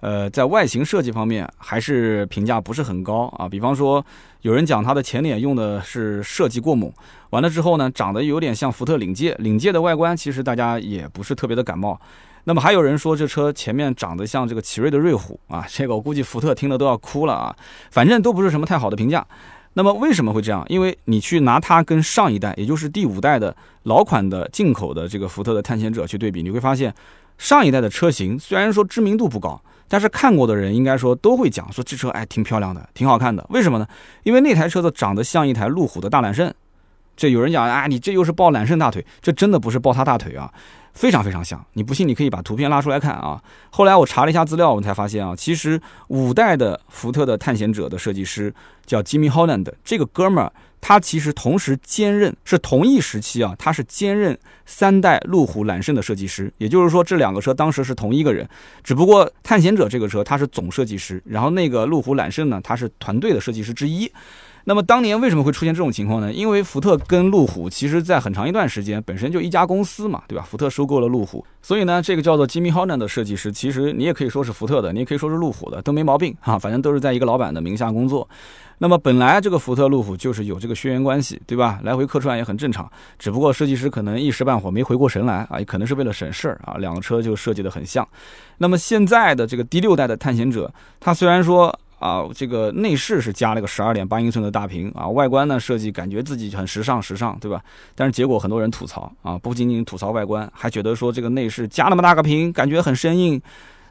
Speaker 1: 呃，在外形设计方面还是评价不是很高啊。比方说，有人讲它的前脸用的是设计过猛，完了之后呢，长得有点像福特领界，领界的外观其实大家也不是特别的感冒。那么还有人说这车前面长得像这个奇瑞的瑞虎啊，这个我估计福特听了都要哭了啊，反正都不是什么太好的评价。那么为什么会这样？因为你去拿它跟上一代，也就是第五代的老款的进口的这个福特的探险者去对比，你会发现上一代的车型虽然说知名度不高，但是看过的人应该说都会讲说这车哎挺漂亮的，挺好看的。为什么呢？因为那台车子长得像一台路虎的大揽胜。这有人讲啊，你这又是抱揽胜大腿，这真的不是抱他大腿啊，非常非常像。你不信，你可以把图片拉出来看啊。后来我查了一下资料，我才发现啊，其实五代的福特的探险者的设计师叫 Jimmy Holland，这个哥们儿。他其实同时兼任是同一时期啊，他是兼任三代路虎揽胜的设计师，也就是说这两个车当时是同一个人，只不过探险者这个车他是总设计师，然后那个路虎揽胜呢他是团队的设计师之一。那么当年为什么会出现这种情况呢？因为福特跟路虎其实在很长一段时间本身就一家公司嘛，对吧？福特收购了路虎，所以呢这个叫做 Jimmy Holland 的设计师，其实你也可以说是福特的，你也可以说是路虎的，都没毛病 哈，反正都是在一个老板的名下工作。那么本来这个福特路虎就是有这个血缘关系，对吧？来回客串也很正常。只不过设计师可能一时半会没回过神来啊，也可能是为了省事儿啊，两个车就设计的很像。那么现在的这个第六代的探险者，它虽然说啊，这个内饰是加了个十二点八英寸的大屏啊，外观呢设计感觉自己很时尚时尚，对吧？但是结果很多人吐槽啊，不仅仅吐槽外观，还觉得说这个内饰加那么大个屏，感觉很生硬，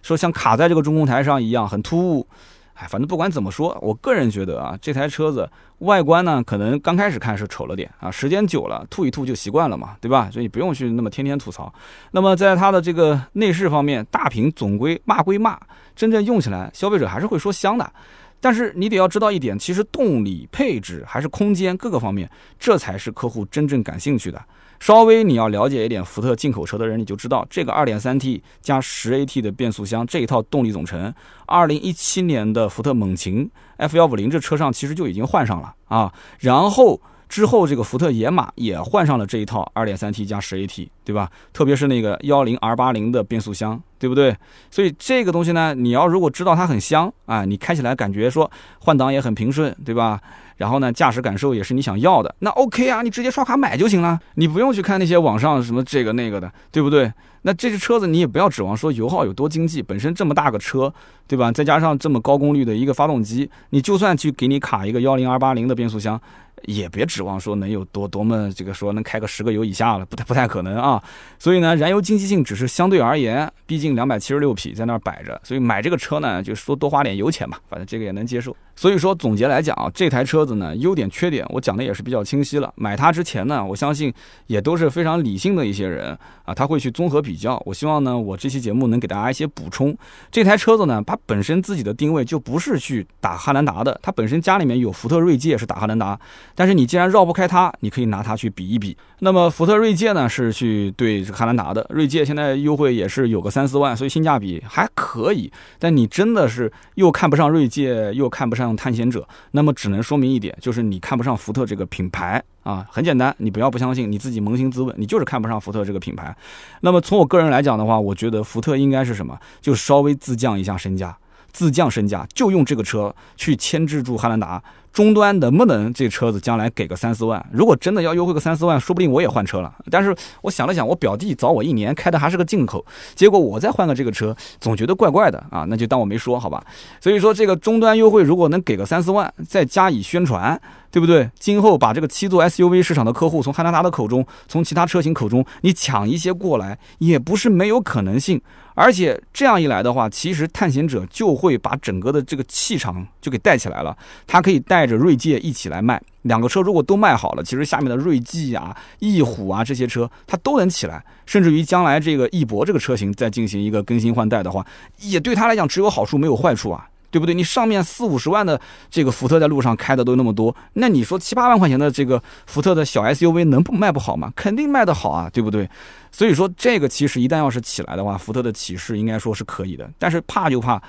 Speaker 1: 说像卡在这个中控台上一样，很突兀。哎，反正不管怎么说，我个人觉得啊，这台车子外观呢，可能刚开始看是丑了点啊，时间久了吐一吐就习惯了嘛，对吧？所以不用去那么天天吐槽。那么在它的这个内饰方面，大屏总归骂归骂，真正用起来，消费者还是会说香的。但是你得要知道一点，其实动力、配置还是空间各个方面，这才是客户真正感兴趣的。稍微你要了解一点福特进口车的人，你就知道这个 2.3T 加 10AT 的变速箱这一套动力总成，2017年的福特猛禽 F150 这车上其实就已经换上了啊。然后之后这个福特野马也换上了这一套 2.3T 加 10AT，对吧？特别是那个 10R80 的变速箱，对不对？所以这个东西呢，你要如果知道它很香啊，你开起来感觉说换挡也很平顺，对吧？然后呢，驾驶感受也是你想要的，那 OK 啊，你直接刷卡买就行了，你不用去看那些网上什么这个那个的，对不对？那这车车子你也不要指望说油耗有多经济，本身这么大个车，对吧？再加上这么高功率的一个发动机，你就算去给你卡一个幺零二八零的变速箱。也别指望说能有多多么这个说能开个十个油以下了，不太不太可能啊。所以呢，燃油经济性只是相对而言，毕竟两百七十六匹在那儿摆着，所以买这个车呢，就说多花点油钱吧，反正这个也能接受。所以说总结来讲啊，这台车子呢，优点缺点我讲的也是比较清晰了。买它之前呢，我相信也都是非常理性的一些人啊，他会去综合比较。我希望呢，我这期节目能给大家一些补充。这台车子呢，它本身自己的定位就不是去打汉兰达的，它本身家里面有福特锐界是打汉兰达。但是你既然绕不开它，你可以拿它去比一比。那么福特锐界呢是去对这汉兰达的，锐界现在优惠也是有个三四万，所以性价比还可以。但你真的是又看不上锐界，又看不上探险者，那么只能说明一点，就是你看不上福特这个品牌啊。很简单，你不要不相信，你自己扪心自问，你就是看不上福特这个品牌。那么从我个人来讲的话，我觉得福特应该是什么，就稍微自降一下身价，自降身价，就用这个车去牵制住汉兰达。终端能不能这车子将来给个三四万？如果真的要优惠个三四万，说不定我也换车了。但是我想了想，我表弟早我一年开的还是个进口，结果我再换个这个车，总觉得怪怪的啊，那就当我没说好吧。所以说这个终端优惠如果能给个三四万，再加以宣传，对不对？今后把这个七座 SUV 市场的客户从汉兰达的口中，从其他车型口中，你抢一些过来，也不是没有可能性。而且这样一来的话，其实探险者就会把整个的这个气场就给带起来了，它可以带着锐界一起来卖。两个车如果都卖好了，其实下面的锐际啊、翼虎啊这些车它都能起来，甚至于将来这个翼博这个车型再进行一个更新换代的话，也对他来讲只有好处没有坏处啊。对不对？你上面四五十万的这个福特在路上开的都那么多，那你说七八万块钱的这个福特的小 SUV 能不卖不好吗？肯定卖得好啊，对不对？所以说这个其实一旦要是起来的话，福特的起势应该说是可以的，但是怕就怕。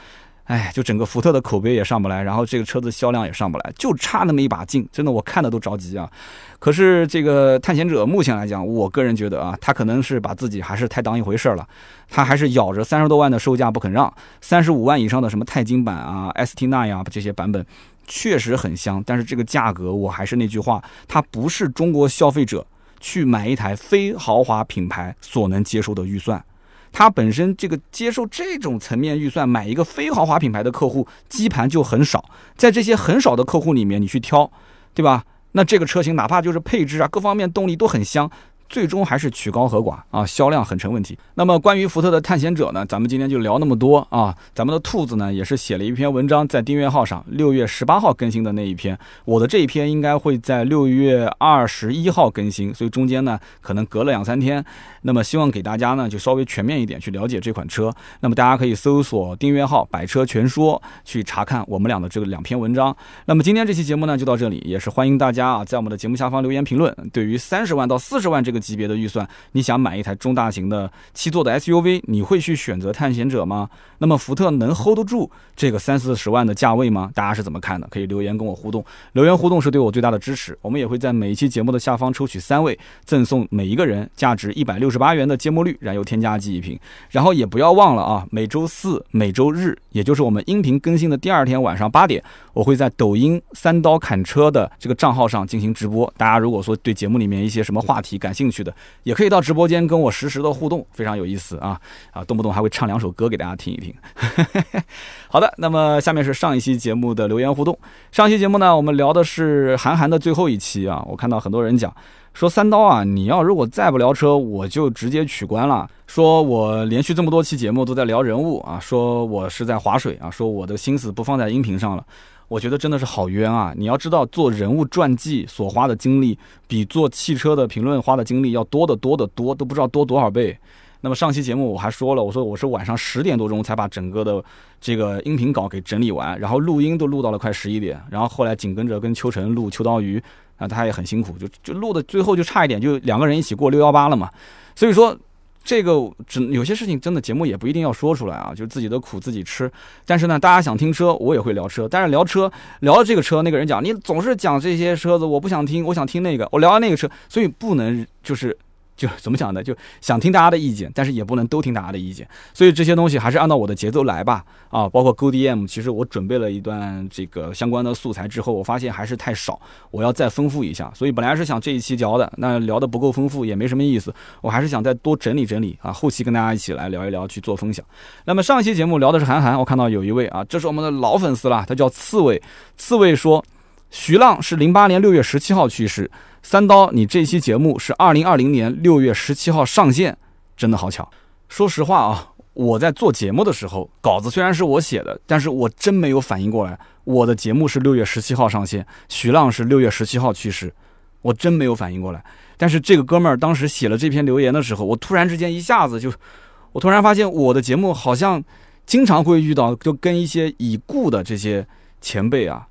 Speaker 1: 哎，就整个福特的口碑也上不来，然后这个车子销量也上不来，就差那么一把劲，真的我看的都着急啊。可是这个探险者目前来讲，我个人觉得啊，他可能是把自己还是太当一回事了，他还是咬着三十多万的售价不肯让，三十五万以上的什么钛金版啊、ST 纳呀这些版本确实很香，但是这个价格我还是那句话，它不是中国消费者去买一台非豪华品牌所能接受的预算。它本身这个接受这种层面预算买一个非豪华品牌的客户基盘就很少，在这些很少的客户里面，你去挑，对吧？那这个车型哪怕就是配置啊各方面动力都很香，最终还是曲高和寡啊，销量很成问题。那么关于福特的探险者呢，咱们今天就聊那么多啊。咱们的兔子呢，也是写了一篇文章在订阅号上，六月十八号更新的那一篇。我的这一篇应该会在六月二十一号更新，所以中间呢可能隔了两三天。那么希望给大家呢就稍微全面一点去了解这款车。那么大家可以搜索订阅号“百车全说”去查看我们俩的这个两篇文章。那么今天这期节目呢就到这里，也是欢迎大家啊在我们的节目下方留言评论。对于三十万到四十万这个级别的预算，你想买一台中大型的七座的 SUV，你会去选择探险者吗？那么福特能 hold 得住这个三四十万的价位吗？大家是怎么看的？可以留言跟我互动，留言互动是对我最大的支持。我们也会在每一期节目的下方抽取三位，赠送每一个人价值一百六十八元的芥末绿燃油添加剂一瓶。然后也不要忘了啊，每周四、每周日，也就是我们音频更新的第二天晚上八点，我会在抖音三刀砍车的这个账号上进行直播。大家如果说对节目里面一些什么话题感兴趣去的，也可以到直播间跟我实时的互动，非常有意思啊啊，动不动还会唱两首歌给大家听一听。好的，那么下面是上一期节目的留言互动。上一期节目呢，我们聊的是韩寒的最后一期啊。我看到很多人讲说三刀啊，你要如果再不聊车，我就直接取关了。说我连续这么多期节目都在聊人物啊，说我是在划水啊，说我的心思不放在音频上了。我觉得真的是好冤啊！你要知道，做人物传记所花的精力，比做汽车的评论花的精力要多得多得多，都不知道多多少倍。那么上期节目我还说了，我说我是晚上十点多钟才把整个的这个音频稿给整理完，然后录音都录到了快十一点，然后后来紧跟着跟秋晨录秋刀鱼，啊，他也很辛苦，就就录的最后就差一点，就两个人一起过六幺八了嘛。所以说这个只有些事情真的节目也不一定要说出来啊，就是自己的苦自己吃。但是呢，大家想听车，我也会聊车，但是聊车聊到这个车，那个人讲你总是讲这些车子，我不想听，我想听那个，我聊到那个车，所以不能就是。就怎么讲呢？就想听大家的意见，但是也不能都听大家的意见，所以这些东西还是按照我的节奏来吧。啊，包括 GoDM，其实我准备了一段这个相关的素材之后，我发现还是太少，我要再丰富一下。所以本来是想这一期聊的，那聊的不够丰富也没什么意思，我还是想再多整理整理啊，后期跟大家一起来聊一聊去做分享。那么上一期节目聊的是韩寒，我看到有一位啊，这是我们的老粉丝了，他叫刺猬，刺猬说徐浪是零八年六月十七号去世。三刀，你这期节目是二零二零年六月十七号上线，真的好巧。说实话啊，我在做节目的时候，稿子虽然是我写的，但是我真没有反应过来，我的节目是六月十七号上线，徐浪是六月十七号去世，我真没有反应过来。但是这个哥们儿当时写了这篇留言的时候，我突然之间一下子就，我突然发现我的节目好像经常会遇到，就跟一些已故的这些前辈啊。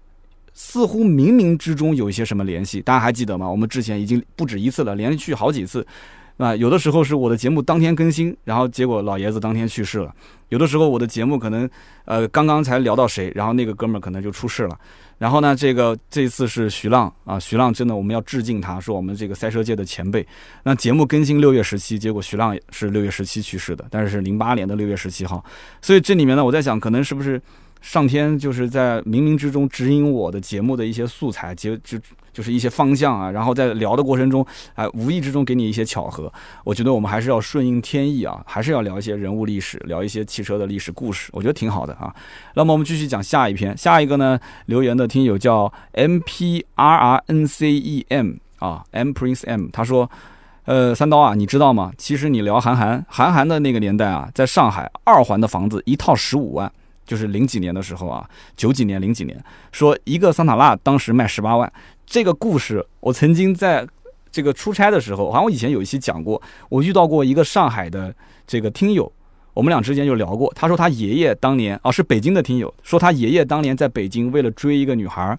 Speaker 1: 似乎冥冥之中有一些什么联系，大家还记得吗？我们之前已经不止一次了，连续好几次，啊，有的时候是我的节目当天更新，然后结果老爷子当天去世了；有的时候我的节目可能，呃，刚刚才聊到谁，然后那个哥们儿可能就出事了。然后呢，这个这次是徐浪啊，徐浪真的我们要致敬他，是我们这个赛车界的前辈。那节目更新六月十七，结果徐浪是六月十七去世的，但是是零八年的六月十七号。所以这里面呢，我在想，可能是不是？上天就是在冥冥之中指引我的节目的一些素材，就就就是一些方向啊，然后在聊的过程中，哎，无意之中给你一些巧合。我觉得我们还是要顺应天意啊，还是要聊一些人物历史，聊一些汽车的历史故事，我觉得挺好的啊。那么我们继续讲下一篇，下一个呢，留言的听友叫 M P R R N C E M 啊，M Prince M，他说，呃，三刀啊，你知道吗？其实你聊韩寒，韩寒的那个年代啊，在上海二环的房子一套十五万。就是零几年的时候啊，九几年、零几年，说一个桑塔纳当时卖十八万。这个故事我曾经在这个出差的时候，好像我以前有一期讲过，我遇到过一个上海的这个听友，我们俩之间就聊过。他说他爷爷当年啊是北京的听友，说他爷爷当年在北京为了追一个女孩，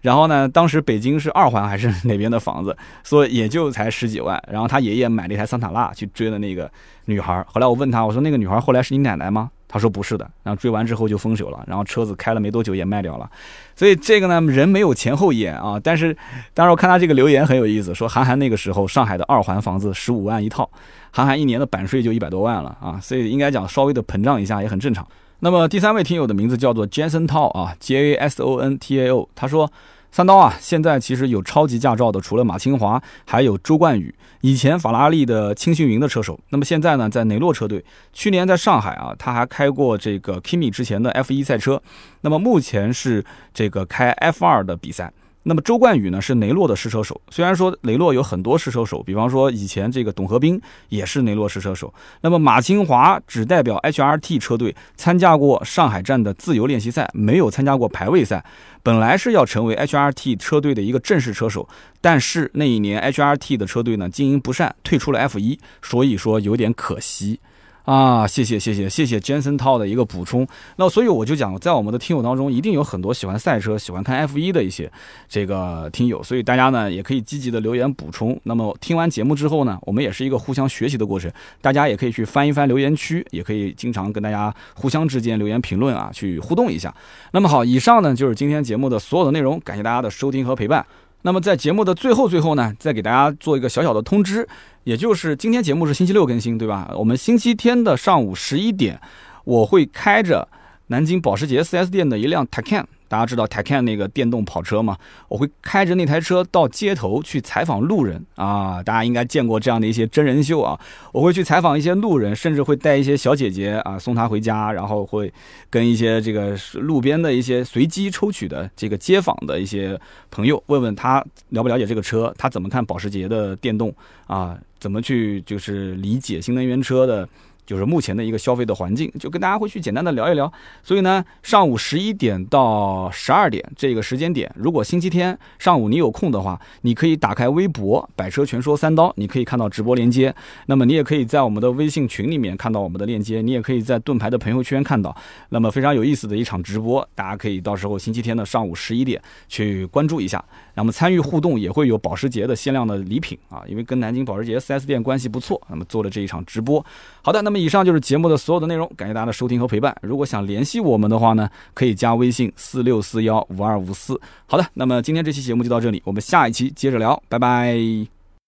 Speaker 1: 然后呢，当时北京是二环还是哪边的房子，说也就才十几万，然后他爷爷买了一台桑塔纳去追的那个女孩。后来我问他，我说那个女孩后来是你奶奶吗？他说不是的，然后追完之后就分手了，然后车子开了没多久也卖掉了，所以这个呢人没有前后眼啊。但是当时我看他这个留言很有意思，说韩寒那个时候上海的二环房子十五万一套，韩寒一年的版税就一百多万了啊，所以应该讲稍微的膨胀一下也很正常。那么第三位听友的名字叫做 Jason Tao 啊，J A S O N T A O，他说。三刀啊，现在其实有超级驾照的，除了马清华，还有周冠宇。以前法拉利的青训营的车手，那么现在呢，在雷诺车队。去年在上海啊，他还开过这个 Kimi 之前的 F1 赛车。那么目前是这个开 F2 的比赛。那么周冠宇呢是雷诺的试车手，虽然说雷诺有很多试车手，比方说以前这个董和斌也是雷诺试车手。那么马清华只代表 HRT 车队参加过上海站的自由练习赛，没有参加过排位赛。本来是要成为 HRT 车队的一个正式车手，但是那一年 HRT 的车队呢经营不善，退出了 F1，所以说有点可惜。啊，谢谢谢谢谢谢 Jensen 套的一个补充。那所以我就讲，在我们的听友当中，一定有很多喜欢赛车、喜欢看 F1 的一些这个听友，所以大家呢也可以积极的留言补充。那么听完节目之后呢，我们也是一个互相学习的过程，大家也可以去翻一翻留言区，也可以经常跟大家互相之间留言评论啊，去互动一下。那么好，以上呢就是今天节目的所有的内容，感谢大家的收听和陪伴。那么在节目的最后最后呢，再给大家做一个小小的通知，也就是今天节目是星期六更新，对吧？我们星期天的上午十一点，我会开着南京保时捷 4S 店的一辆 Taycan。大家知道 Taycan 那个电动跑车吗？我会开着那台车到街头去采访路人啊！大家应该见过这样的一些真人秀啊！我会去采访一些路人，甚至会带一些小姐姐啊送她回家，然后会跟一些这个路边的一些随机抽取的这个街访的一些朋友，问问他了不了解这个车，他怎么看保时捷的电动啊？怎么去就是理解新能源车的？就是目前的一个消费的环境，就跟大家会去简单的聊一聊。所以呢，上午十一点到十二点这个时间点，如果星期天上午你有空的话，你可以打开微博“百车全说三刀”，你可以看到直播链接。那么你也可以在我们的微信群里面看到我们的链接，你也可以在盾牌的朋友圈看到。那么非常有意思的一场直播，大家可以到时候星期天的上午十一点去关注一下。那么参与互动也会有保时捷的限量的礼品啊，因为跟南京保时捷 4S 店关系不错，那么做了这一场直播。好的，那么以上就是节目的所有的内容，感谢大家的收听和陪伴。如果想联系我们的话呢，可以加微信四六四幺五二五四。好的，那么今天这期节目就到这里，我们下一期接着聊，拜拜。